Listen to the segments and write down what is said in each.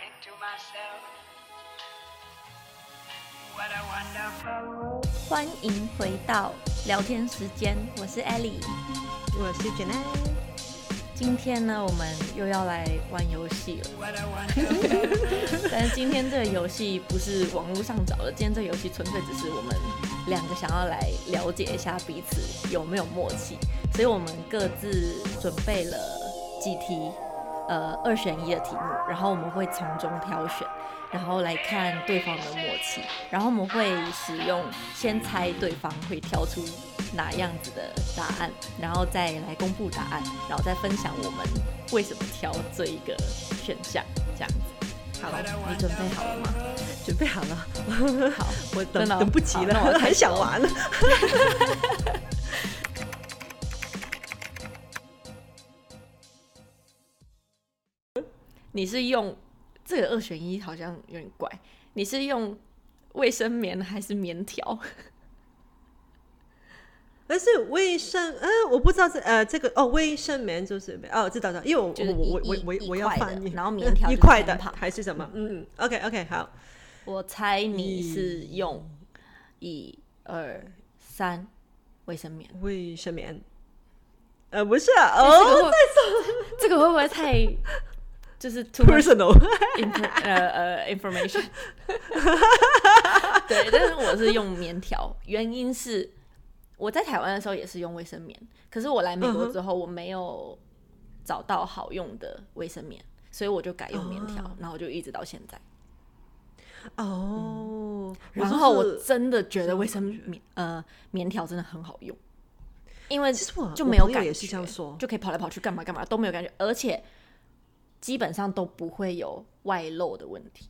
into myself. What a wonderful world. 欢迎回到聊天时间，我是 Ellie，我是 Janet。今天呢，我们又要来玩游戏了。但是今天这个游戏不是网络上找的，今天这个游戏纯粹只是我们两个想要来了解一下彼此有没有默契，所以我们各自准备了几题，呃，二选一的题目，然后我们会从中挑选，然后来看对方的默契，然后我们会使用先猜对方会挑出哪样子的答案，然后再来公布答案，然后再分享我们为什么挑这一个选项，这样子。好了，你准备好了吗？准备好了，好，我等等不及了我了，很想玩。你是用这个二选一，好像有点怪。你是用卫生棉还是棉条？但 是卫生，呃，我不知道这呃这个哦，卫生棉就是哦，知道知道，因为我就是我我我我我要翻译，然后棉条 一块的还是什么？嗯，OK OK 好，我猜你是用一二三卫生棉。卫生棉，呃不是啊，哦这个会不会太就是 too much，personal，info 呃呃 information？对，但是我是用棉条，原因是我在台湾的时候也是用卫生棉，可是我来美国之后我没有找到好用的卫生棉，所以我就改用棉条，哦。然后就一直到现在。哦，然后我真的觉得卫生棉呃棉条真的很好用，因为就没有感觉，也是这样说。就可以跑来跑去干嘛干嘛都没有感觉，而且基本上都不会有外漏的问题。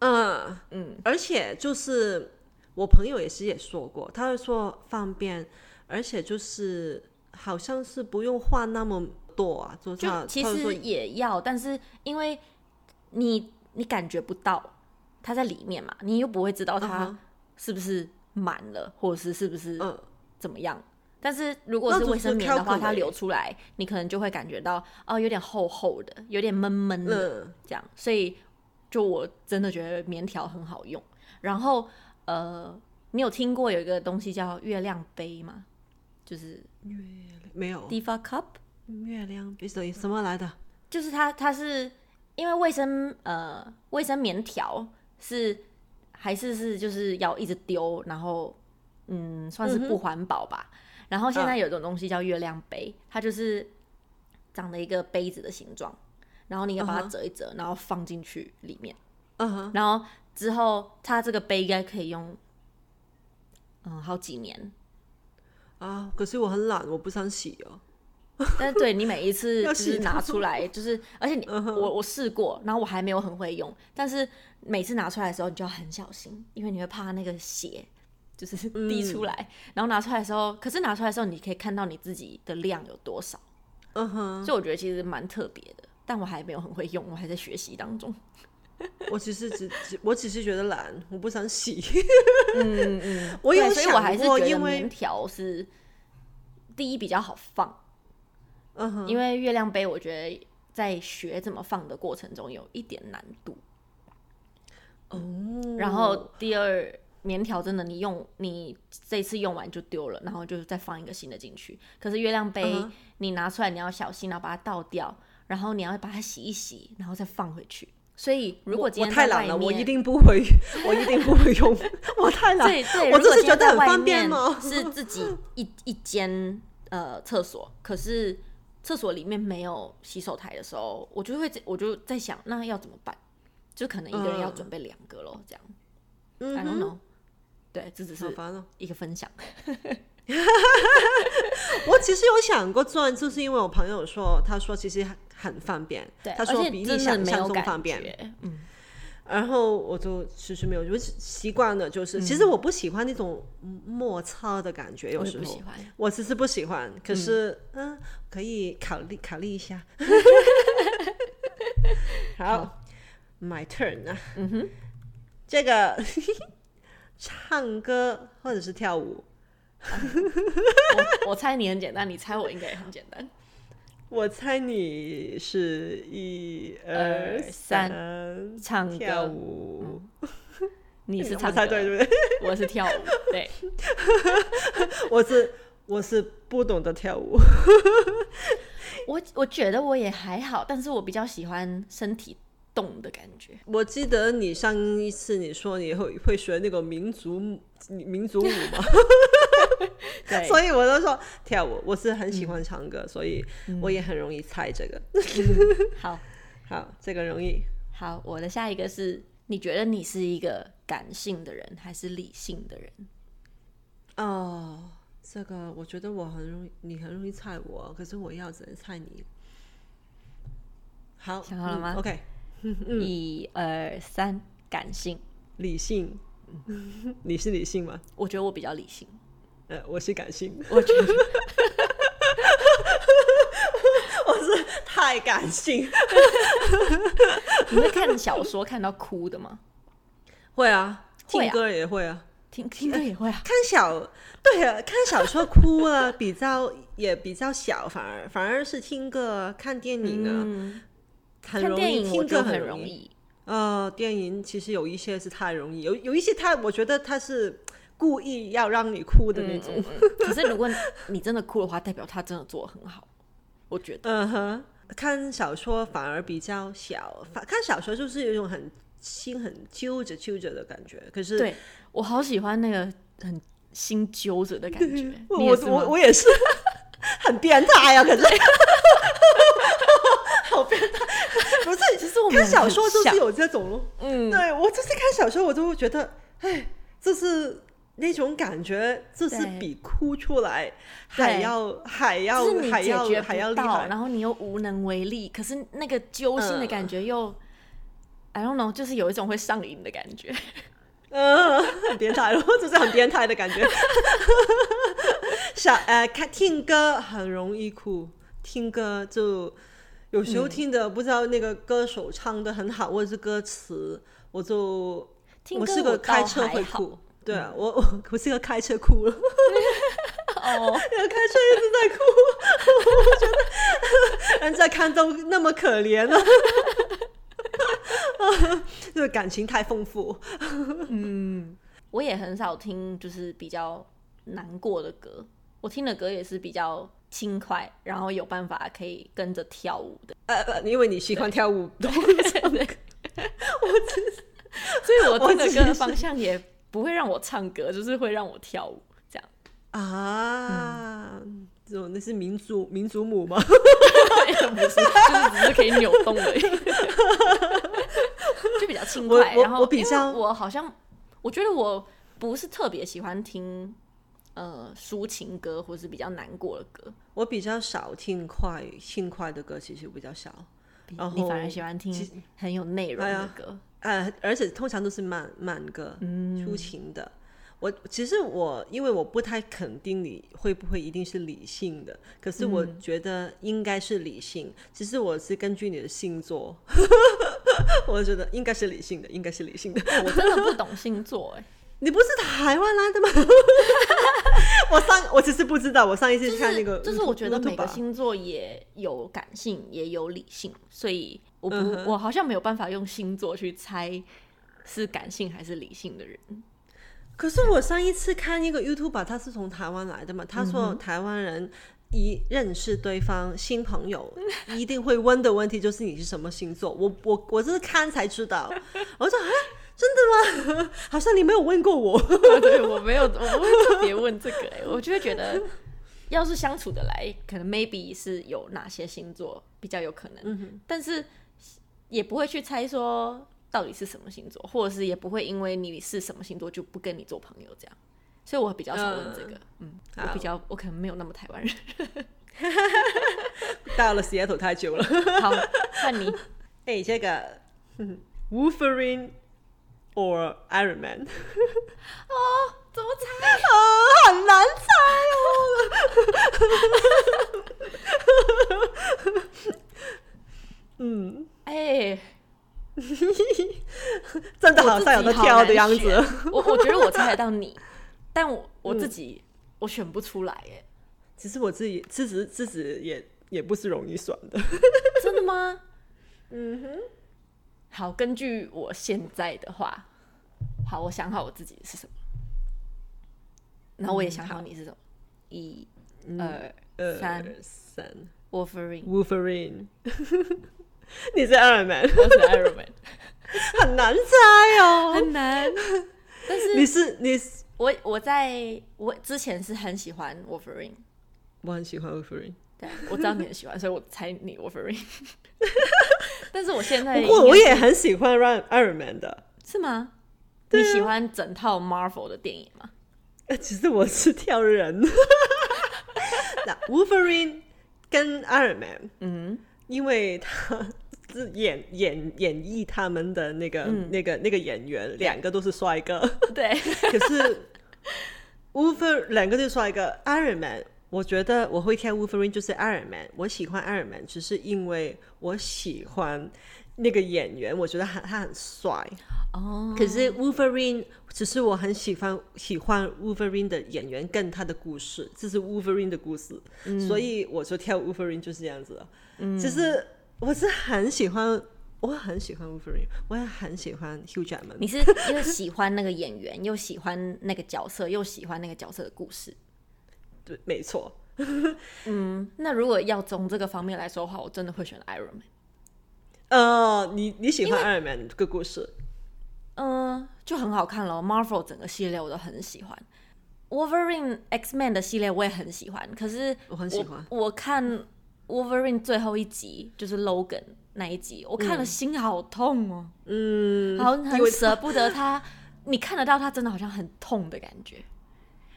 嗯。嗯，而且就是我朋友也是也说过，他会说方便，而且就是好像是不用换那么多啊，就其实也要，但是因为你你感觉不到它在里面嘛，你又不会知道它嗯哼是不是满了，或者是是不是嗯怎么样。但是如果是卫生棉的话，它流出来，你可能就会感觉到哦，有点厚厚的，有点闷闷的、嗯这样。所以就我真的觉得棉条很好用。然后呃，你有听过有一个东西叫月亮杯吗？就是没有 Diva Cup。月亮杯什什么来的？就是它，它是因为卫生呃卫生棉条是还是是就是要一直丢，然后嗯算是不环保吧。然后现在有一种东西叫月亮杯，它就是长了一个杯子的形状，然后你要把它折一折，然后放进去里面，嗯哼，然后之后它这个杯应该可以用嗯好几年。啊，可是我很懒，我不想洗哦。但是对你每一次 要就是拿出来，就是而且你、我我试过，然后我还没有很会用，但是每次拿出来的时候你就要很小心，因为你会怕那个血就是 滴出来，然后拿出来的时候，可是拿出来的时候你可以看到你自己的量有多少，嗯哼，所以我觉得其实蛮特别的，但我还没有很会用，我还在学习当中。我只是只只我只是觉得懒，我不想洗。嗯嗯，我有所以我想还是觉得过因为棉条是第一比较好放。嗯哼，因为月亮杯，我觉得在学怎么放的过程中有一点难度。哦，然后第二，棉条真的你用你这次用完就丢了，然后就再放一个新的进去。可是月亮杯你拿出来你要小心，然后把它倒掉，然后你要把它洗一洗，然后再放回去。所以如果今我天太懒了，我一定不会，我一定不会用，我太懒。对对，我只是觉得很方便吗。是自己一一间呃厕所，可是厕所里面没有洗手台的时候，我就会我就在想，那要怎么办？就可能一个人要准备两个咯，这样。嗯 I don't 哼，know。对，这只是。一个分享。我其实有想过赚，就是因为我朋友说，他说其实很很方便，对，他说比你想象中方便。嗯，然后我就其实没有，我习惯了，就是、其实我不喜欢那种摩擦的感觉，有时候我喜欢。我其实不喜欢，可是嗯、呃可以考虑考虑一下。好，My turn 啊，嗯哼，这个唱歌或者是跳舞，我 我猜你很简单，你猜我应该也很简单。我猜你是一二三唱歌跳舞，你是 唱歌，猜对对不对？我是跳舞，对，我是我是不懂得跳舞。我我觉得我也还好，但是我比较喜欢身体动的感觉。我记得你上一次你说你会会学那个民族民族舞吗？对，所以我都说跳舞。我是很喜欢唱歌，嗯、所以我也很容易猜这个。嗯、好，好，这个容易。好，我的下一个是，你觉得你是一个感性的人还是理性的人？哦，这个我觉得我很容易，你很容易猜我，可是我要只能猜你。好，想好了吗、嗯、？OK，一二三，感性，理性。你是理性吗？我觉得我比较理性。呃，我是感性。我觉得 我是太感性。你会看小说看到哭的吗？会啊，听歌也会啊，听听歌也会啊。看小对啊，看小说哭了比较也比较小，反而反而是听歌看电影啊，嗯、很容易听歌很容易。呃，电影其实有一些是太容易，有有一些他我觉得他是。故意要让你哭的那种，嗯嗯嗯、可是如果你真的哭的话，代表他真的做的很好。我觉得，嗯哼，看小说反而比较小，看小说就是有一种很心很揪着揪着的感觉。可是，对我好喜欢那个很心揪着的感觉。我我我也是，很变态啊！可是，好变态，不是？其实我们看小说就是有这种咯。嗯，对我就是看小说，我就会觉得，哎，就是。那种感觉就是比哭出来还要还要还要还要厉害，然后你又无能为力，可是那个揪心的感觉又、嗯、I don't know，就是有一种会上瘾的感觉，嗯，很变态咯，就是很变态的感觉。小呃，看听歌很容易哭，听歌就有时候听的不知道那个歌手唱的很好，或者是歌词，我就听我是个开车会哭。对啊，我我 我是个开车哭了，哦，开车一直在哭，我觉得人家看都那么可怜了，这个感情太丰富。嗯，我也很少听，就是比较难过的歌，我听的歌也是比较轻快，然后有办法可以跟着跳舞的。呃，因为你喜欢跳舞，对，我只，所以我听的歌的方向也。不会让我唱歌，就是会让我跳舞这样啊。这种、嗯、那是民族民族舞吗？不是，就是只是可以扭动而已，就比较轻快。然后我比较，我好像我觉得我不是特别喜欢听呃抒情歌，或是比较难过的歌。我比较少听快轻快的歌，其实比较少。然后你反而喜欢听很有内容的歌。呃，而且通常都是慢慢歌，抒情的。嗯、我其实我因为我不太肯定你会不会一定是理性的，可是我觉得应该是理性。嗯、其实我是根据你的星座，我觉得应该是理性的，应该是理性的。我真的不懂星座哎，你不是台湾来的吗？我上我只是不知道，我上一次看那个，就是，就是我觉得每个星座也有感性，也有理性，所以。我不，嗯、我好像没有办法用星座去猜是感性还是理性的人。可是我上一次看一个 YouTuber，他是从台湾来的嘛？他说台湾人一认识对方新朋友，一定会问的问题就是你是什么星座。我我我是看才知道，我说哎，真的吗？好像你没有问过我。对，我没有，我不会特别问这个、欸。我就会觉得，要是相处的来，可能 maybe 是有哪些星座比较有可能。嗯、哼但是。也不会去猜说到底是什么星座，或者是也不会因为你是什么星座就不跟你做朋友这样，所以我比较少问这个。嗯，嗯，我比较我可能没有那么台湾人，到了 Seattle 太久了。好，看你，哎、欸，这个 Wolverine or Iron Man？哦，怎么猜？哦，很难猜哦。嗯。哎，欸、真的好像有个挑的样子。我我觉得我猜得到你，但我我自己、嗯、我选不出来。哎，其实我自己自己自己也也不是容易选的。真的吗？嗯哼。好，根据我现在的话，好，我想好我自己是什么，然后我也想好你是什么。一、二、三、三，Wolverine，Wolverine，你是 Iron Man，我是 Iron Man，很难猜哦，很难。但是你是你是我我在我之前是很喜欢 Wolverine，我很喜欢 Wolverine，对，我知道你很喜欢，所以我猜你 Wolverine。但是我现在，不过我也很喜欢 Run Iron Man 的，是吗？你喜欢整套 Marvel 的电影吗？其实我是挑人。那 Wolverine 跟 Iron Man，嗯，因为他是演演演绎他们的那个、嗯、那个那个演员，两个都是帅哥。对，可是 Wolverine 两个都是帅哥，Iron Man。我觉得我会挑 Wolverine 就是 Iron Man，我喜欢 Iron Man 只是因为我喜欢那个演员，我觉得他他很帅哦。Oh. 可是 Wolverine 只是我很喜欢喜欢 Wolverine 的演员跟他的故事，这是 Wolverine 的故事，嗯、所以我就跳 Wolverine 就是这样子。嗯，其实我是很喜欢，我很喜欢 Wolverine，我也很喜欢 Hugh Jackman。你是又喜欢那个演员，又喜欢那个角色，又喜欢那个角色的故事。对，没错。嗯，那如果要从这个方面来说的话，我真的会选 Iron Man。呃，你你喜欢 Iron Man 这个故事？嗯、呃，就很好看了。Marvel 整个系列我都很喜欢，Wolverine X Man 的系列我也很喜欢。可是我，我很喜欢，我看 Wolverine 最后一集就是 Logan 那一集，我看了心好痛哦。嗯，好很舍不得他，你看得到他真的好像很痛的感觉。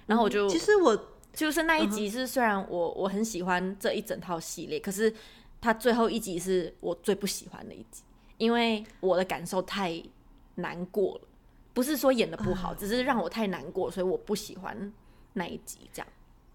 然后我就，其实我。就是那一集是，虽然我我很喜欢这一整套系列，可是它最后一集是我最不喜欢的一集，因为我的感受太难过了。不是说演的不好，只是让我太难过，所以我不喜欢那一集。这样，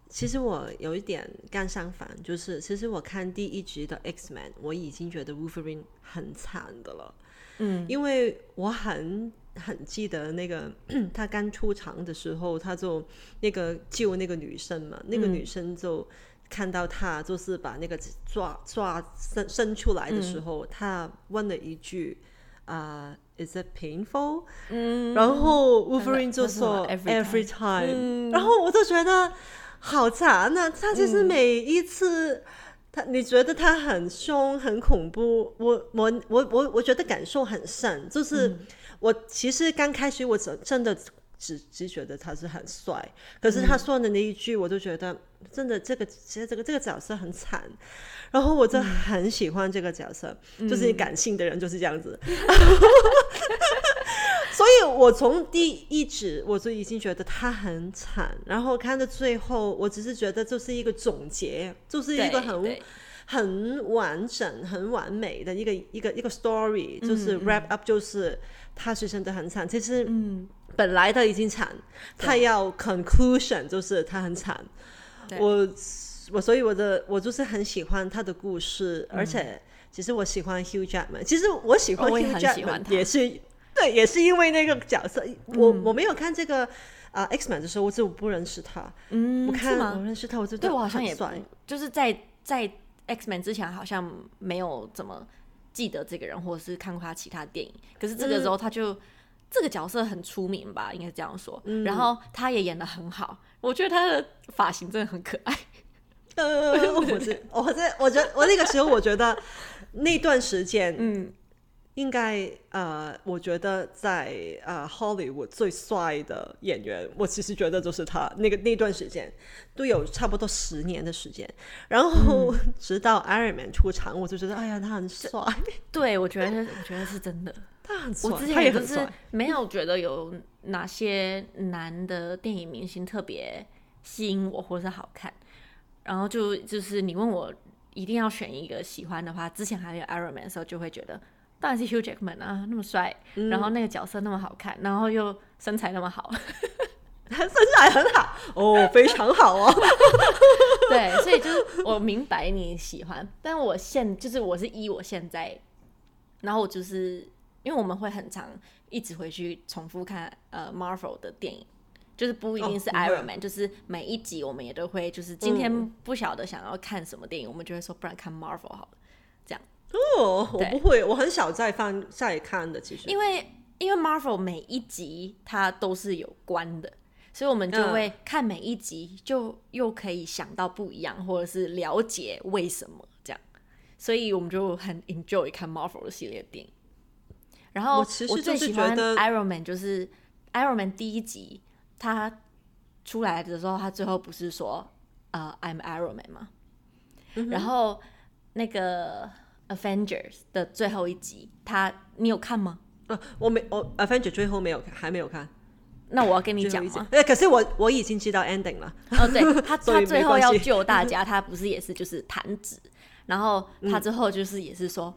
其实我有一点刚相反，就是其实我看第一集的 X Man，我已经觉得 Wolverine 很惨的了。嗯，因为我很。很记得那个 他刚出场的时候，他就那个救那个女生嘛，嗯、那个女生就看到他就是把那个抓抓伸伸出来的时候，嗯、他问了一句啊、uh,，Is it painful？嗯，然后 Wolverine 就说 Every time，、嗯、然后我就觉得好惨啊！他就是每一次、嗯、他你觉得他很凶很恐怖，我我我我我觉得感受很深，就是。嗯我其实刚开始我真真的只只觉得他是很帅，可是他说的那一句，我就觉得真的这个其实这个这个角色很惨，然后我就很喜欢这个角色，嗯、就是感性的人就是这样子，嗯、所以我从第一集我就已经觉得他很惨，然后看到最后，我只是觉得就是一个总结，就是一个很很完整、很完美的一个一个一个 story，就是 wrap up，就是。他是真的很惨，其实嗯，本来他已经惨，嗯、他要 conclusion 就是他很惨。我我所以我的我就是很喜欢他的故事，嗯、而且其实我喜欢 Hugh Jackman。其实我喜欢 Hugh Jackman 也是对，也是因为那个角色。嗯、我我没有看这个啊、uh,，X Man 的时候，我就不认识他。嗯，我看我认识他，我就对我好像也算，就是在在 X-Men 之前好像没有怎么。记得这个人，或者是看过他其他电影，可是这个时候他就、嗯、这个角色很出名吧，应该是这样说。嗯、然后他也演得很好，我觉得他的发型真的很可爱。呃，我是我在我觉得我那个时候我觉得那段时间，嗯。应该呃，我觉得在呃 Hollywood 最帅的演员，我其实觉得就是他。那个那段时间都有差不多十年的时间，然后、嗯、直到 Iron Man 出场，我就觉得哎呀，他很帅。对，我觉得我觉得是真的，他很帅。我之前也是没有觉得有哪些男的电影明星特别吸引我，或者是好看。然后就就是你问我一定要选一个喜欢的话，之前还有 Iron Man 的时候，就会觉得。当然是 Hugh Jackman 啊，那么帅，嗯、然后那个角色那么好看，然后又身材那么好，身材很好哦，非常好哦。对，所以就是我明白你喜欢，但我现就是我是依我现在，然后我就是因为我们会很长一直回去重复看呃 Marvel 的电影，就是不一定是 Iron Man，、就是每一集我们也都会，就是今天不晓得想要看什么电影，我们就会说不然看 Marvel 好。哦，我不会，我很少再翻再看的，其实。因为因为 Marvel 每一集它都是有关的，所以我们就会看每一集，就又可以想到不一样，或者是了解为什么这样，所以我们就很 enjoy 看 Marvel 的系列电影。然后我其实最喜欢 Iron Man，就是 Iron Man 第一集他出来的时候，他最后不是说呃 I'm Iron Man 吗？嗯然后那个 Avengers 的最后一集，他你有看吗？啊，我没，我 Avengers 最后没有看，还没有看。那我要跟你讲吗？呃，可是我我已经知道 ending 了。哦，对 他，他最后要救大家，他不是也是就是弹指，然后他之后就是也是说，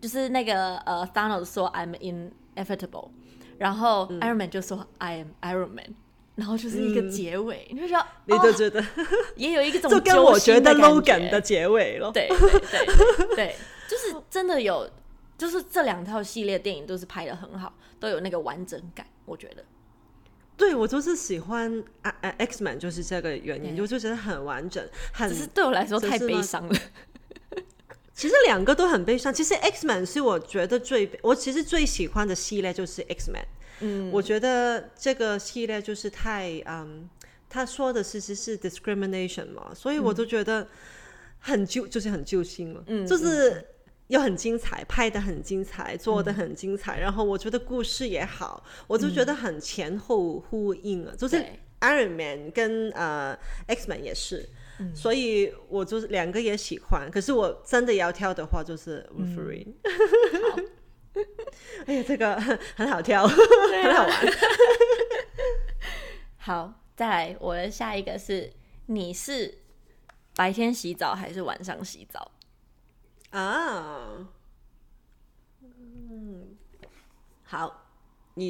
就是那个呃，Thanos 说 I'm inevitable，然后 Iron Man 就说 I am Iron Man，然后就是一个结尾，你就觉得你就觉得，哦、也有一个种就跟我觉得 Logan 的结尾咯。对对对对对，就是真的有，就是这两套系列电影都是拍的很好，都有那个完整感，我觉得。对，我就是喜欢啊啊 X Man，就是这个原因，对我就觉得很完整，很只是对我来说太悲伤了。其实两个都很悲伤。其实 X Man 是我觉得最我其实最喜欢的系列就是 X Man。嗯，我觉得这个系列就是太嗯，他说的其实是 discrimination 嘛，所以我都觉得很揪，就是很揪心了。嗯，就是又很精彩，拍的很精彩，做的很精彩，然后我觉得故事也好，我就觉得很前后呼应了，就是 Iron Man 跟呃 X Man 也是。所以我就是两个也喜欢，可是我真的要挑的话就是 Wolverine。哎呀，这个很好挑，很好玩。好，再来，我的下一个是，你是白天洗澡还是晚上洗澡？啊，嗯，好，一、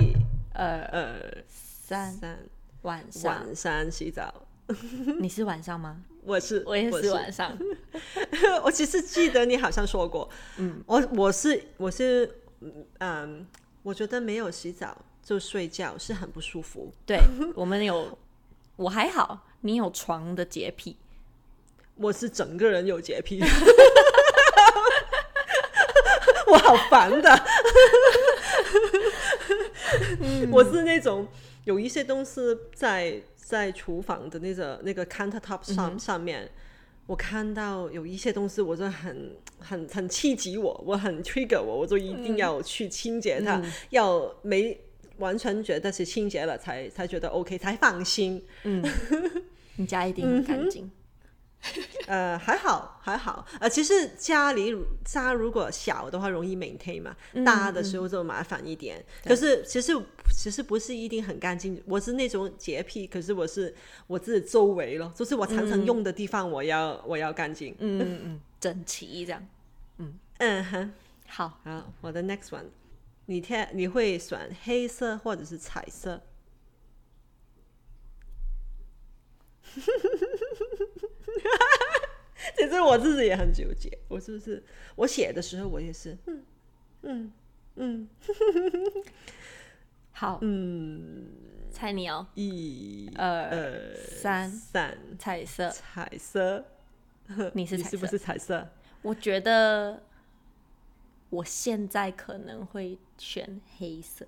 二，二、三，三，晚上，晚上洗澡。你是晚上吗？我是，我也是晚上。我其实记得你好像说过，嗯，我我是我是，嗯，我觉得没有洗澡就睡觉是很不舒服。对，我们有，我还好，你有床的洁癖，我是整个人有洁癖，我好烦的。我是那种有一些东西在在厨房的那个那个 countertop 上、嗯、上面，我看到有一些东西，我就很很很刺激我，我很 trigger 我，我就一定要去清洁它，嗯、要没完全觉得是清洁了才才觉得 OK，才放心。嗯，你家一定很干净。嗯 呃，还好还好，呃，其实家里家如果小的话容易 maintain 嘛，嗯、大的时候就麻烦一点。嗯、可是其实其实不是一定很干净，我是那种洁癖，可是我是我自己周围咯，就是我常常用的地方我要、嗯、我要干净，嗯嗯嗯，整齐这样，嗯 嗯哼，好。好，我的 next one，你天你会选黑色或者是彩色？我自己也很纠结，我是不是我写的时候我也是，嗯嗯嗯，好，嗯，猜你哦，一、二、三、三，彩色，彩色，你 是彩色，是不是彩色？我觉得我现在可能会选黑色。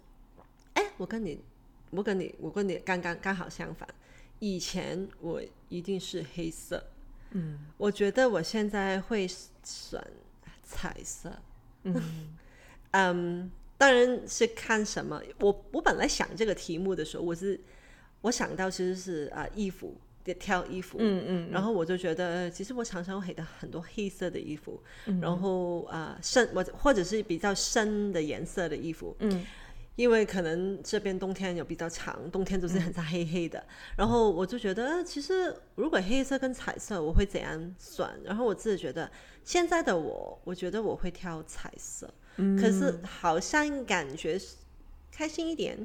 哎、欸，我跟你，我跟你，我跟你刚刚刚好相反，以前我一定是黑色。嗯，我觉得我现在会选彩色。嗯，嗯，当然是看什么。我我本来想这个题目的时候，我是我想到其实是啊、呃、衣服，挑衣服。嗯嗯，嗯。然后我就觉得，其实我常常会的很多黑色的衣服。嗯。然后啊、呃、深我或者是比较深的颜色的衣服。嗯。因为可能这边冬天有比较长，冬天就是很像黑黑的，嗯、然后我就觉得，其实如果黑色跟彩色，我会怎样选？然后我自己觉得，现在的我，我觉得我会挑彩色，嗯、可是好像感觉开心一点，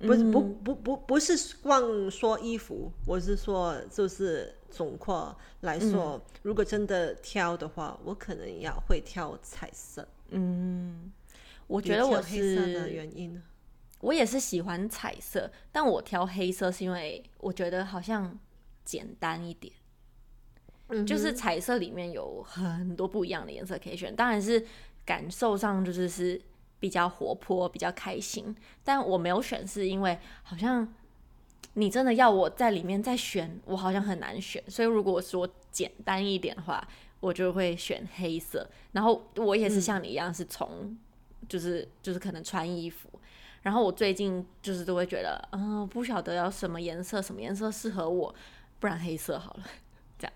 不是、嗯、不不不不是光说衣服，我是说就是总括来说，嗯、如果真的挑的话，我可能要会挑彩色，嗯。我觉得我是黑色的原因，我也是喜欢彩色，但我挑黑色是因为我觉得好像简单一点。嗯，就是彩色里面有很多不一样的颜色可以选，当然是感受上就是是比较活泼、比较开心。但我没有选，是因为好像你真的要我在里面再选，我好像很难选。所以如果说简单一点的话，我就会选黑色。然后我也是像你一样，是从就是就是可能穿衣服。然后我最近就是都会觉得，嗯、呃，不晓得要什么颜色，什么颜色适合我，不然黑色好了，这样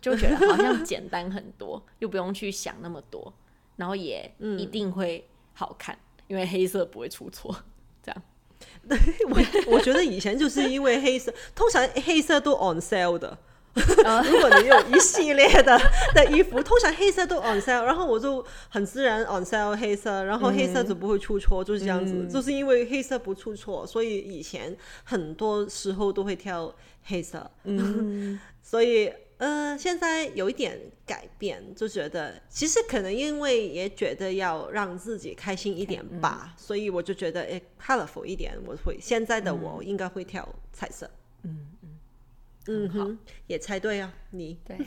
就觉得好像简单很多，又不用去想那么多，然后也一定会好看，嗯、因为黑色不会出错，这样。对，我我觉得以前就是因为黑色，通常黑色都 on sale 的。如果你有一系列的 的衣服，通常黑色都 on sale，然后我就很自然 on sale 黑色，然后黑色就不会出错，就是这样子。嗯、就是因为黑色不出错，所以以前很多时候都会挑黑色。嗯，所以呃，现在有一点改变，就觉得其实可能因为也觉得要让自己开心一点吧，嗯、所以我就觉得诶 colorful 一点，我会现在的我应该会挑彩色。嗯。嗯哼，好。也猜对啊，你。对，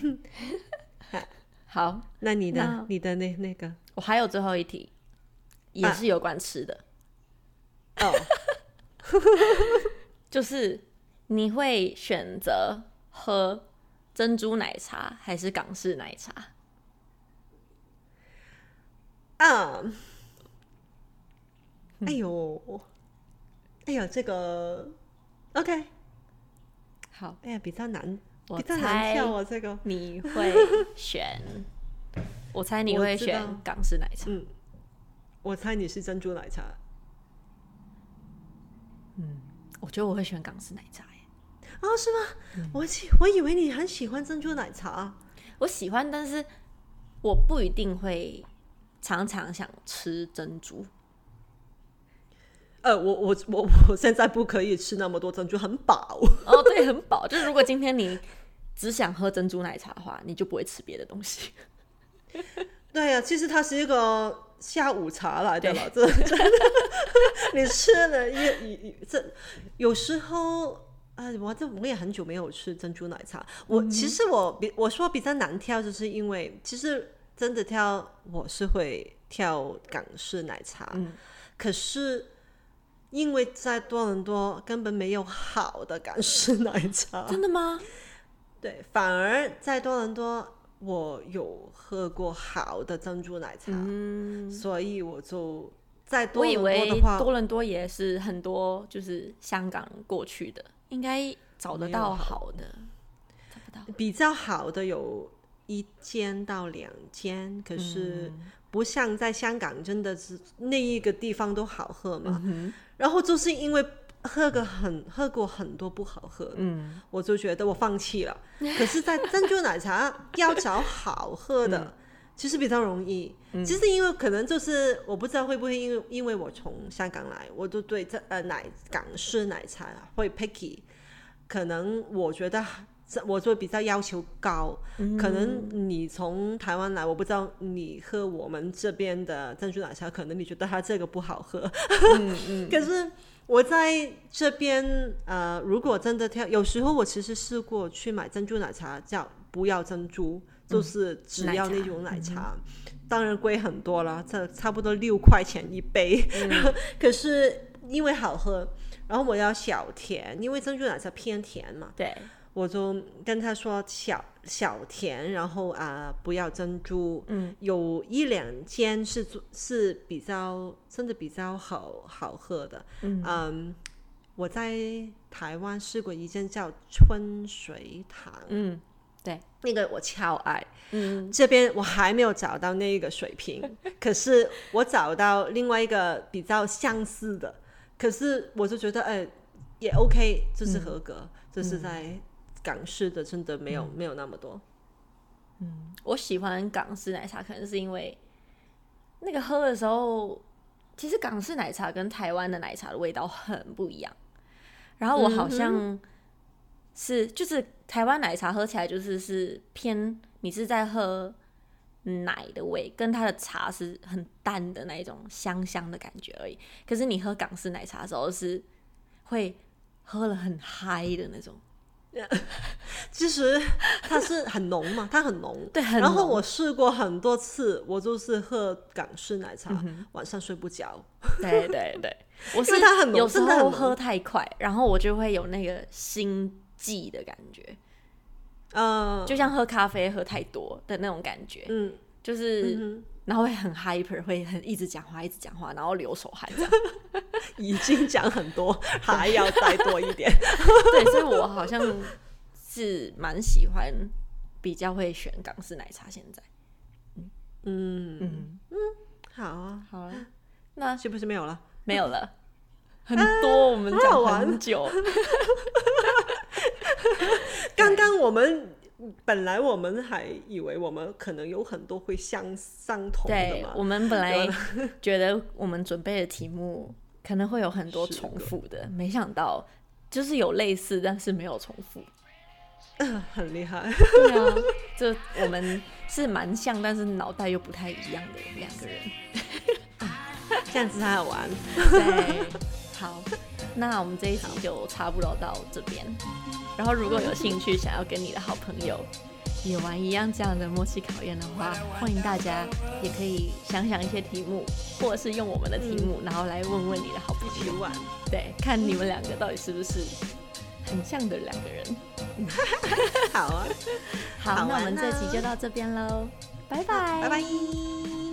好，那你的那你的那那个，我还有最后一题，也是有关吃的，哦，就是你会选择喝珍珠奶茶还是港式奶茶？嗯，哎呦，哎呦，这个，OK。好，哎呀，比较难，我比较难跳啊，这个你会选？我猜你会选港式奶茶。嗯，我猜你是珍珠奶茶。嗯，我觉得我会选港式奶茶耶。啊，是吗？嗯、我我以为你很喜欢珍珠奶茶。我喜欢，但是我不一定会常常想吃珍珠。呃，我我我我现在不可以吃那么多珍珠，很饱。哦，对，很饱。就是如果今天你只想喝珍珠奶茶的话，你就不会吃别的东西。对呀、啊，其实它是一个下午茶来的了，这 真的。你吃了一一这有时候啊、呃，我这我也很久没有吃珍珠奶茶。我、嗯、其实我比我说比较难挑，就是因为其实真的挑，我是会挑港式奶茶，嗯、可是。因为在多伦多根本没有好的港式奶茶，真的吗？对，反而在多伦多我有喝过好的珍珠奶茶，嗯，所以我就在多伦多的话，多伦多也是很多就是香港过去的，应该找得到好的，找不到。比较好的有一间到两间，可是不像在香港，真的是那一个地方都好喝嘛。嗯然后就是因为喝个很喝过很多不好喝的，嗯，我就觉得我放弃了。可是，在珍珠奶茶要找好喝的，嗯、其实比较容易。嗯、其实因为可能就是我不知道会不会因为因为我从香港来，我就对这呃奶港式奶茶会 picky。可能我觉得我就比较要求高。嗯、可能你从台湾来，我不知道你喝我们这边的珍珠奶茶，可能你觉得它这个不好喝。嗯嗯、可是我在这边，呃，如果真的挑，有时候我其实试过去买珍珠奶茶，叫不要珍珠，就是只要那种奶茶，奶茶当然贵很多了，这差不多六块钱一杯。嗯、可是因为好喝，然后我要小甜，因为珍珠奶茶偏甜嘛。对。我就跟他说小小甜，然后啊、呃、不要珍珠。嗯，有一两间是是比较真的比较好好喝的。嗯，嗯，我在台湾试过一间叫春水堂。嗯，对，那个我超爱。嗯，这边我还没有找到那个水平，可是我找到另外一个比较相似的，可是我就觉得哎也 OK，就是合格，嗯、就是在。港式的真的没有、嗯、没有那么多，嗯，我喜欢港式奶茶，可能是因为那个喝的时候，其实港式奶茶跟台湾的奶茶的味道很不一样。然后我好像是、嗯、就是台湾奶茶喝起来就是是偏你是在喝奶的味，跟它的茶是很淡的那一种香香的感觉而已。可是你喝港式奶茶的时候是会喝了很嗨的那种。其实它是很浓嘛，它很浓，对，很。然后我试过很多次，我就是喝港式奶茶，嗯、晚上睡不着。对对对，我是它很浓，有时候喝太快，然后我就会有那个心悸的感觉，嗯，就像喝咖啡喝太多的那种感觉，嗯，就是。嗯然后会很 hyper，会很一直讲话，一直讲话，然后流手汗这样。已经讲很多，还要再多一点。对，所以我好像是蛮喜欢，比较会选港式奶茶。现在，嗯嗯嗯，嗯，好啊，好啊，那是不是没有了？没有了，很多，我们讲很久。刚刚我们。本来我们还以为我们可能有很多会相相同的嘛，对，我们本来觉得我们准备的题目可能会有很多重复的，没想到就是有类似，但是没有重复，呃、很厉害。对啊，就我们是蛮像，但是脑袋又不太一样的两个人，这样子才好玩。对，好，那我们这一集就差不多到这边。然后，如果有兴趣想要跟你的好朋友也玩一样这样的默契考验的话，欢迎大家也可以想想一些题目，或者是用我们的题目，然后来问问你的好朋友玩。对，看你们两个到底是不是很像的两个人。好啊，好，那我们这集就到这边喽，拜拜，拜拜。